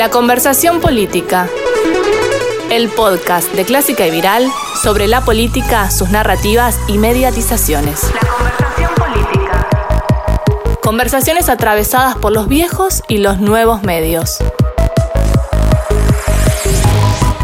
La conversación política. El podcast de Clásica y Viral sobre la política, sus narrativas y mediatizaciones. La conversación política. Conversaciones atravesadas por los viejos y los nuevos medios.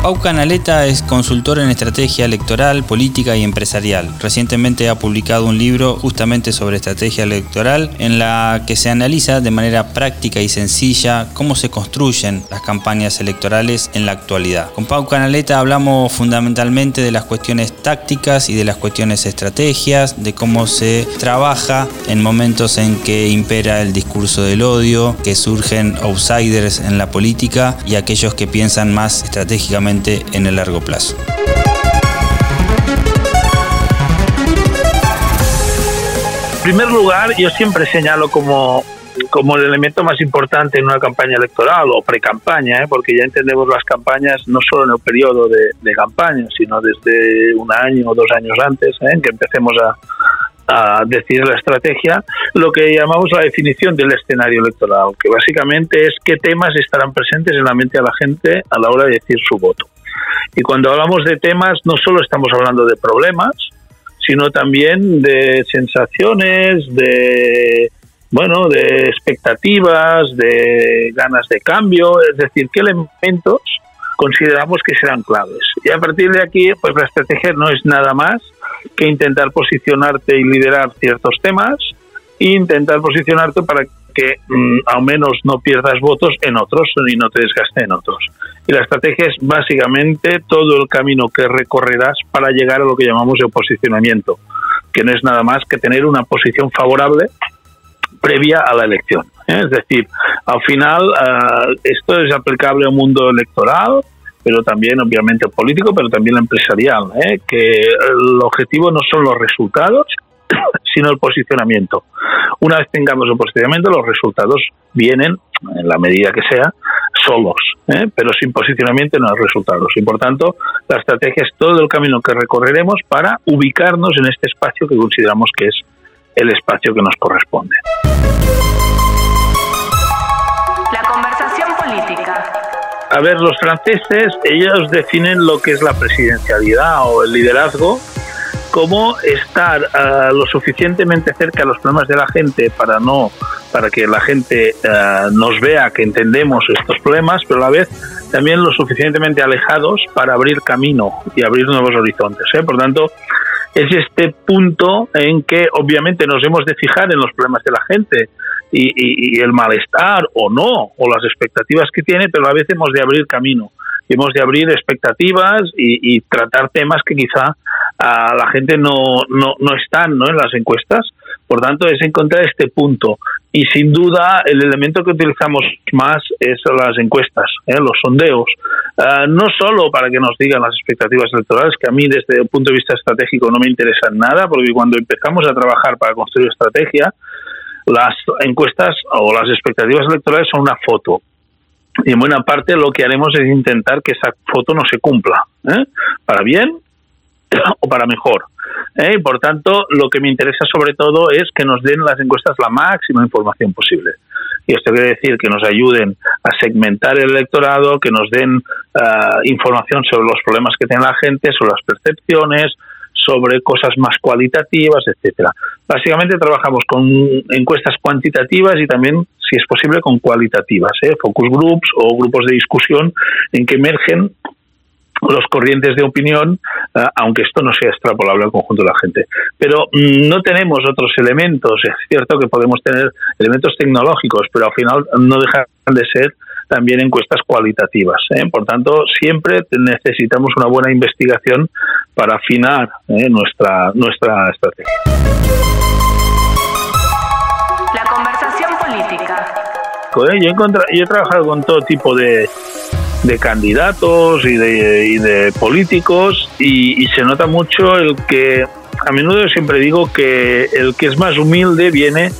Pau Canaleta es consultor en estrategia electoral, política y empresarial. Recientemente ha publicado un libro justamente sobre estrategia electoral en la que se analiza de manera práctica y sencilla cómo se construyen las campañas electorales en la actualidad. Con Pau Canaleta hablamos fundamentalmente de las cuestiones tácticas y de las cuestiones estrategias, de cómo se trabaja en momentos en que impera el discurso del odio, que surgen outsiders en la política y aquellos que piensan más estratégicamente en el largo plazo. En primer lugar, yo siempre señalo como, como el elemento más importante en una campaña electoral o pre-campaña, ¿eh? porque ya entendemos las campañas no solo en el periodo de, campaña, sino desde un año o dos años antes, ¿eh? que empecemos a, a decidir la estrategia, lo que llamamos la definición del escenario electoral, que básicamente es qué temas estarán presentes en la mente de la gente a la hora de decir su voto. Y cuando hablamos de temas, no solo estamos hablando de problemas, sino también de sensaciones, de bueno, de expectativas, de ganas de cambio, es decir, qué elementos consideramos que serán claves. Y a partir de aquí, pues la estrategia no es nada más que intentar posicionarte y liderar ciertos temas e intentar posicionarte para que mm, al menos no pierdas votos en otros y no te desgaste en otros. Y la estrategia es básicamente todo el camino que recorrerás para llegar a lo que llamamos el posicionamiento, que no es nada más que tener una posición favorable previa a la elección. ¿eh? Es decir, al final ah, esto es aplicable al mundo electoral, pero también obviamente político, pero también empresarial, ¿eh? que el objetivo no son los resultados, sino el posicionamiento. Una vez tengamos el posicionamiento, los resultados vienen, en la medida que sea, solos, ¿eh? pero sin posicionamiento no hay resultados. Y por tanto, la estrategia es todo el camino que recorreremos para ubicarnos en este espacio que consideramos que es el espacio que nos corresponde. A ver, los franceses, ellos definen lo que es la presidencialidad o el liderazgo como estar uh, lo suficientemente cerca de los problemas de la gente para no para que la gente uh, nos vea que entendemos estos problemas, pero a la vez también lo suficientemente alejados para abrir camino y abrir nuevos horizontes. ¿eh? Por tanto, es este punto en que obviamente nos hemos de fijar en los problemas de la gente, y, el malestar o no, o las expectativas que tiene, pero a veces hemos de abrir camino, hemos de abrir expectativas y, tratar temas que quizá a la gente no, no, no están ¿no? en las encuestas. Por tanto, es encontrar este punto. Y sin duda, el elemento que utilizamos más es las encuestas, ¿eh? los sondeos. Ah, no solo para que nos digan las expectativas electorales, que a mí desde el punto de vista estratégico no me interesan nada, porque cuando empezamos a trabajar para construir estrategia, las encuestas o las expectativas electorales son una foto. Y en buena parte lo que haremos es intentar que esa foto no se cumpla, ¿eh? para bien o para mejor. ¿Eh? Y por tanto, lo que me interesa sobre todo es que nos den las encuestas la máxima información posible. Y esto quiere decir que nos ayuden a segmentar el electorado, que nos den ah, información sobre los problemas que tiene la gente, sobre las percepciones, sobre cosas más cualitativas, etcétera. Básicamente trabajamos con encuestas cuantitativas y también, si es posible, con cualitativas, ¿eh? focus groups o grupos de discusión en que emergen los corrientes de opinión, eh, aunque esto no sea extrapolable al conjunto de la gente. Pero mm, no tenemos otros elementos. Es cierto que podemos tener elementos tecnológicos, pero al final no dejan de ser también encuestas cualitativas. ¿eh? Por tanto, siempre necesitamos una buena investigación para afinar ¿eh? nuestra, nuestra estrategia. La conversación política. Yo, he yo he trabajado con todo tipo de, de candidatos y de, y de políticos y, y, se nota mucho el que, a menudo siempre digo que el que es más humilde viene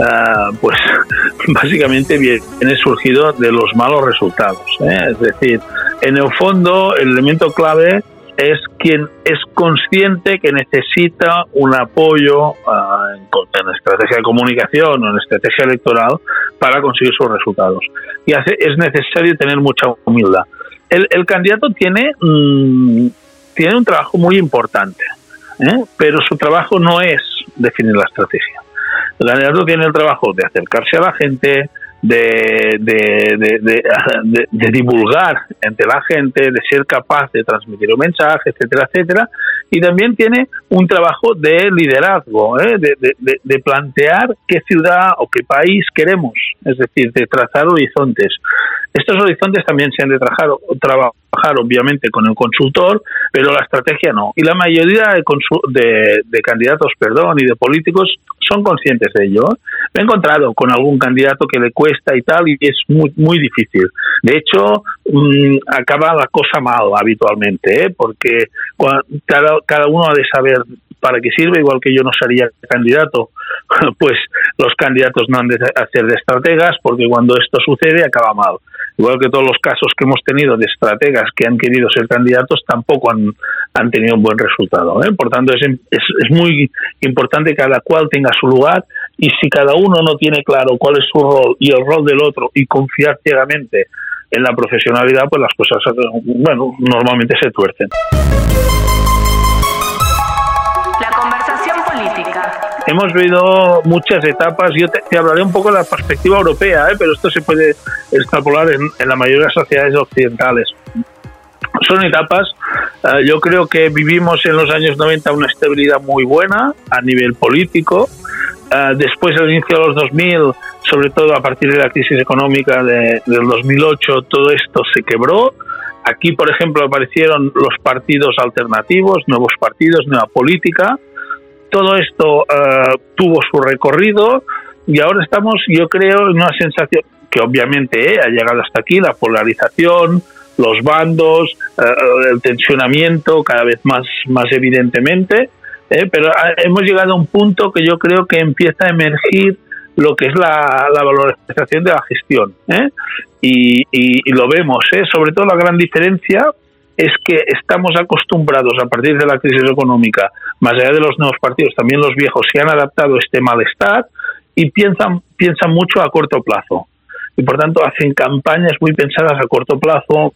Ah, pues básicamente viene surgido de los malos resultados. ¿eh? Es decir, en el fondo el elemento clave es quien es consciente que necesita un apoyo uh, en, estrategia de comunicación o en estrategia electoral para conseguir sus resultados. Y hace, es necesario tener mucha humildad. El, candidato tiene, mm, tiene un trabajo muy importante, ¿eh? pero su trabajo no es definir la estrategia. El candidato tiene el trabajo de acercarse a la gente, de, de, de, divulgar entre la gente, de ser capaz de transmitir un mensaje, etcétera, etcétera. Y también tiene un trabajo de liderazgo, ¿eh? de, plantear qué ciudad o qué país queremos, es decir, de trazar horizontes. Estos horizontes también se han de trabajar, trabajar obviamente con el consultor, pero la estrategia no. Y la mayoría de, de, candidatos, perdón, y de políticos son conscientes de ello. Me he encontrado con algún candidato que le cuesta y tal, y es muy, muy difícil. De hecho, mm, acaba la cosa mal habitualmente, ¿eh? porque cada, cada uno ha de saber para qué sirve, igual que yo no sería candidato, pues los candidatos no han de hacer de estrategas, porque cuando esto sucede acaba mal igual que todos los casos que hemos tenido de estrategas que han querido ser candidatos, tampoco han, han tenido un buen resultado. ¿eh? Por tanto, es, es, es, muy importante que cada cual tenga su lugar y si cada uno no tiene claro cuál es su rol y el rol del otro y confiar ciegamente en la profesionalidad, pues las cosas, bueno, normalmente se tuercen. Hemos vivido muchas etapas. Yo te, hablaré un poco de la perspectiva europea, ¿eh? pero esto se puede extrapolar en, la mayoría de las sociedades occidentales. Son etapas, eh, yo creo que vivimos en los años 90 una estabilidad muy buena a nivel político. Uh, después del inicio de los 2000, sobre todo a partir de la crisis económica de, del 2008, todo esto se quebró. Aquí, por ejemplo, aparecieron los partidos alternativos, nuevos partidos, nueva política todo esto eh, tuvo su recorrido y ahora estamos, yo creo, en una sensación que obviamente eh, ha llegado hasta aquí, la polarización, los bandos, eh, el tensionamiento cada vez más, más evidentemente, pero hemos llegado a un punto que yo creo que empieza a emergir lo que es la, la valorización de la gestión. Y, y, lo vemos, sobre todo la gran diferencia es que estamos acostumbrados a partir de la crisis económica, más allá de los nuevos partidos, también los viejos se han adaptado a este malestar y piensan, piensan mucho a corto plazo. Y por tanto hacen campañas muy pensadas a corto plazo,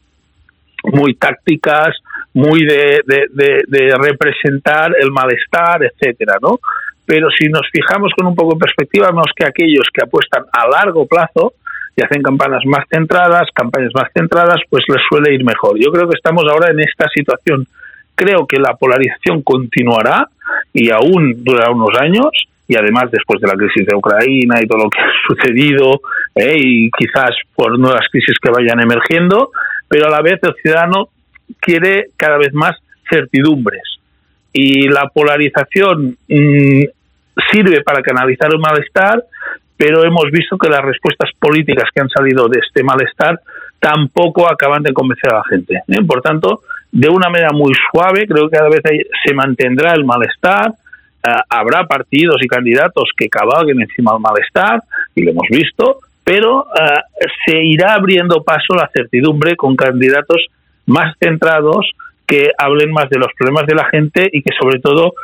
muy tácticas, muy de, de, representar el malestar, etcétera, ¿no? Pero si nos fijamos con un poco de perspectiva, vemos que aquellos que apuestan a largo plazo, y hacen campañas más centradas, campañas más centradas, pues les suele ir mejor. Yo creo que estamos ahora en esta situación. Creo que la polarización continuará y aún durará unos años y además después de la crisis de Ucrania y todo lo que ha sucedido eh, y quizás por nuevas crisis que vayan emergiendo, pero a la vez el ciudadano quiere cada vez más certidumbres y la polarización mm, sirve para canalizar el malestar, pero hemos visto que las respuestas políticas que han salido de este malestar tampoco acaban de convencer a la gente. ¿eh? Por tanto, de una manera muy suave, creo que cada vez se mantendrá el malestar, eh, habrá partidos y candidatos que cabalguen encima del malestar, y lo hemos visto, pero eh, se irá abriendo paso la certidumbre con candidatos más centrados que hablen más de los problemas de la gente y que sobre todo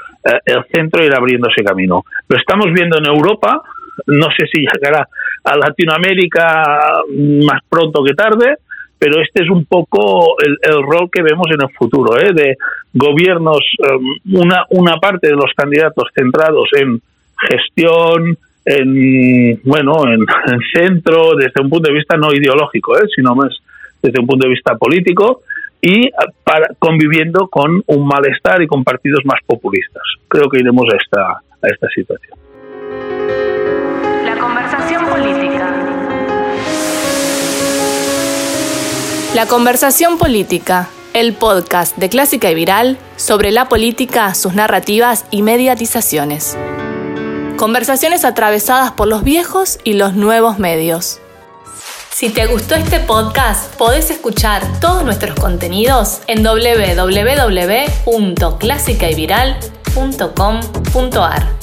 el centro irá abriendo ese camino. Lo estamos viendo en Europa, no sé si llegará a Latinoamérica más pronto que tarde, pero este es un poco el, rol que vemos en el futuro, ¿eh? de gobiernos, um, una, una parte de los candidatos centrados en gestión, en bueno, en, centro, desde un punto de vista no ideológico, ¿eh? sino más desde un punto de vista político y para, conviviendo con un malestar y con partidos más populistas. Creo que iremos a esta, a esta situación. La conversación política, el podcast de Clásica y Viral sobre la política, sus narrativas y mediatizaciones. Conversaciones atravesadas por los viejos y los nuevos medios. Si te gustó este podcast, podés escuchar todos nuestros contenidos en www.clásicayviral.com.ar.